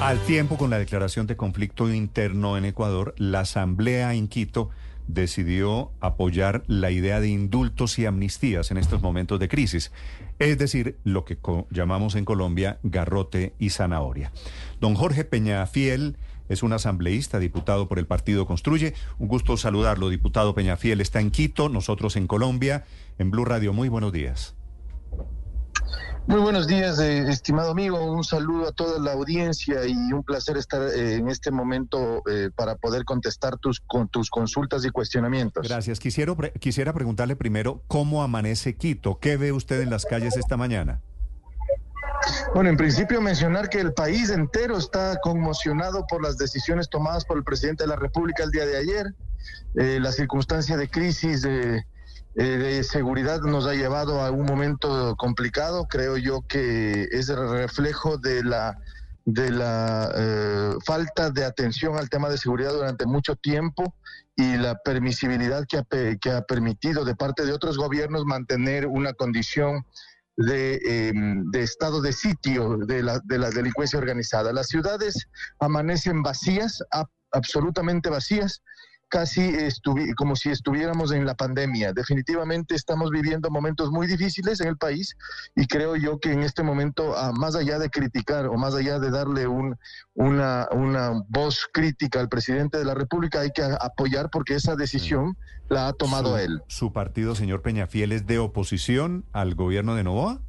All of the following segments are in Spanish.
Al tiempo con la declaración de conflicto interno en Ecuador, la Asamblea en Quito decidió apoyar la idea de indultos y amnistías en estos momentos de crisis, es decir, lo que llamamos en Colombia garrote y zanahoria. Don Jorge Peñafiel es un asambleísta, diputado por el Partido Construye. Un gusto saludarlo, diputado Peñafiel. Está en Quito, nosotros en Colombia, en Blue Radio. Muy buenos días. Muy buenos días, eh, estimado amigo. Un saludo a toda la audiencia y un placer estar eh, en este momento eh, para poder contestar tus, con tus consultas y cuestionamientos. Gracias. Quisiera, quisiera preguntarle primero cómo amanece Quito. ¿Qué ve usted en las calles esta mañana? Bueno, en principio mencionar que el país entero está conmocionado por las decisiones tomadas por el presidente de la República el día de ayer. la circunstancia de crisis de eh, de seguridad nos ha llevado a un momento complicado. Creo yo que es el reflejo de la de la eh, falta de atención al tema de seguridad durante mucho tiempo y la permisibilidad que ha, que ha permitido de parte de otros gobiernos mantener una condición de, em, de, estado de sitio de la, de la delincuencia organizada. Las ciudades amanecen vacías, absolutamente vacías casi como si estuviéramos en la pandemia. Definitivamente estamos viviendo momentos muy difíciles en el país y creo yo que en este momento, más allá de criticar o más allá de darle un, una, una voz crítica al presidente de la República, hay que apoyar porque esa decisión la ha tomado él. ¿Su partido, señor Peñafiel, es de oposición al gobierno de Novoa?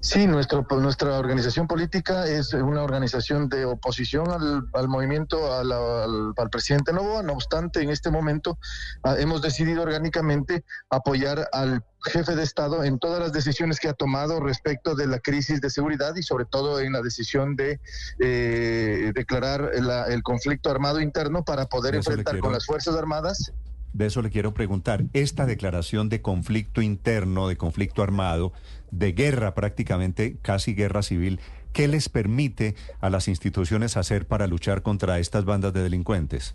Sí, nuestro, nuestra organización política es una organización de oposición al, movimiento, al, al, presidente Novoa. No obstante, en este momento ah, hemos decidido orgánicamente apoyar al jefe de Estado en todas las decisiones que ha tomado respecto de la crisis de seguridad y sobre todo en la decisión de eh, declarar el conflicto armado interno para poder enfrentar con las Fuerzas Armadas de eso le quiero preguntar. Esta declaración de conflicto interno, de conflicto armado, de guerra prácticamente, casi guerra civil, ¿qué les permite a las instituciones hacer para luchar contra estas bandas de delincuentes?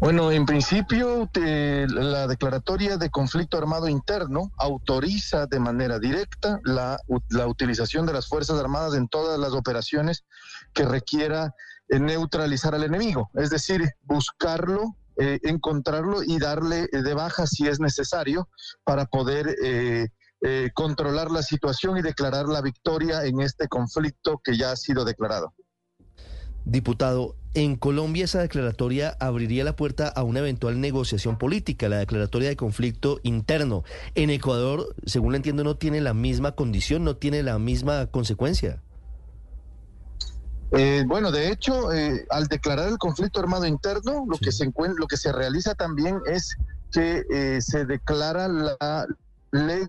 Bueno, en principio la declaratoria de conflicto armado interno autoriza de manera directa la, utilización de las Fuerzas Armadas en todas las operaciones que requiera eh, neutralizar al enemigo, es decir, buscarlo, eh, encontrarlo y darle de baja si es necesario para poder eh, controlar la situación y declarar la victoria en este conflicto que ya ha sido declarado. Diputado, en Colombia esa declaratoria abriría la puerta a una eventual negociación política, la declaratoria de conflicto interno. En Ecuador, según lo entiendo, no tiene la misma condición, no tiene la misma consecuencia. Eh, bueno, de hecho, eh, al declarar el conflicto armado interno, lo que se lo que se realiza también es que eh, se declara la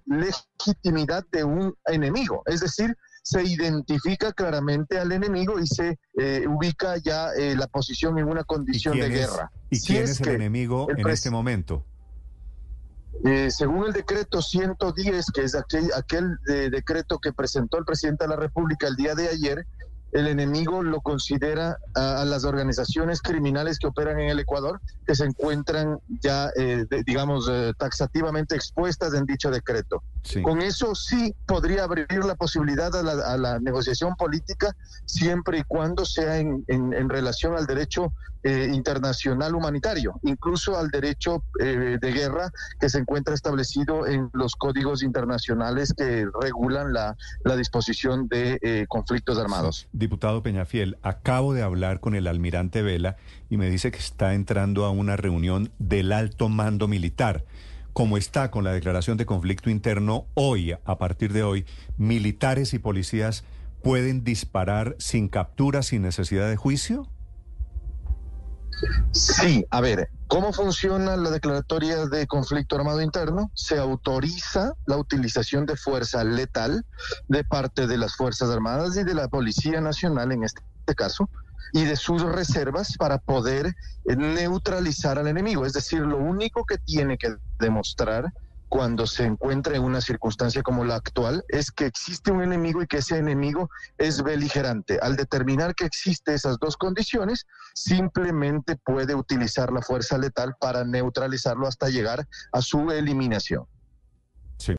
legitimidad de un enemigo, es decir, se identifica claramente al enemigo y se eh, ubica ya eh, la posición en una condición de guerra. ¿Y quién es, el enemigo en este momento? Eh, según el decreto 110, que es aquel, aquel decreto que presentó el presidente de la República el día de ayer, el enemigo lo considera a, las organizaciones criminales que operan en el Ecuador, que se encuentran ya, eh, digamos, eh, taxativamente expuestas en dicho decreto. Con eso sí podría abrir la posibilidad a la, negociación política siempre y cuando sea en, en, relación al derecho eh, internacional humanitario, incluso al derecho de guerra que se encuentra establecido en los códigos internacionales que regulan la, la disposición de conflictos armados. Diputado Peñafiel, acabo de hablar con el almirante Vela y me dice que está entrando a una reunión del alto mando militar. Como está con la declaración de conflicto interno, hoy, a partir de hoy, militares y policías pueden disparar sin captura, sin necesidad de juicio? Sí, a ver, ¿cómo funciona la declaratoria de conflicto armado interno? Se autoriza la utilización de fuerza letal de parte de las Fuerzas Armadas y de la Policía Nacional en este caso, y de sus reservas para poder eh, neutralizar al enemigo. Es decir, lo único que tiene que demostrar cuando se encuentra en una circunstancia como la actual es que existe un enemigo y que ese enemigo es beligerante. Al determinar que existe esas dos condiciones, simplemente puede utilizar la fuerza letal para neutralizarlo hasta llegar a su eliminación.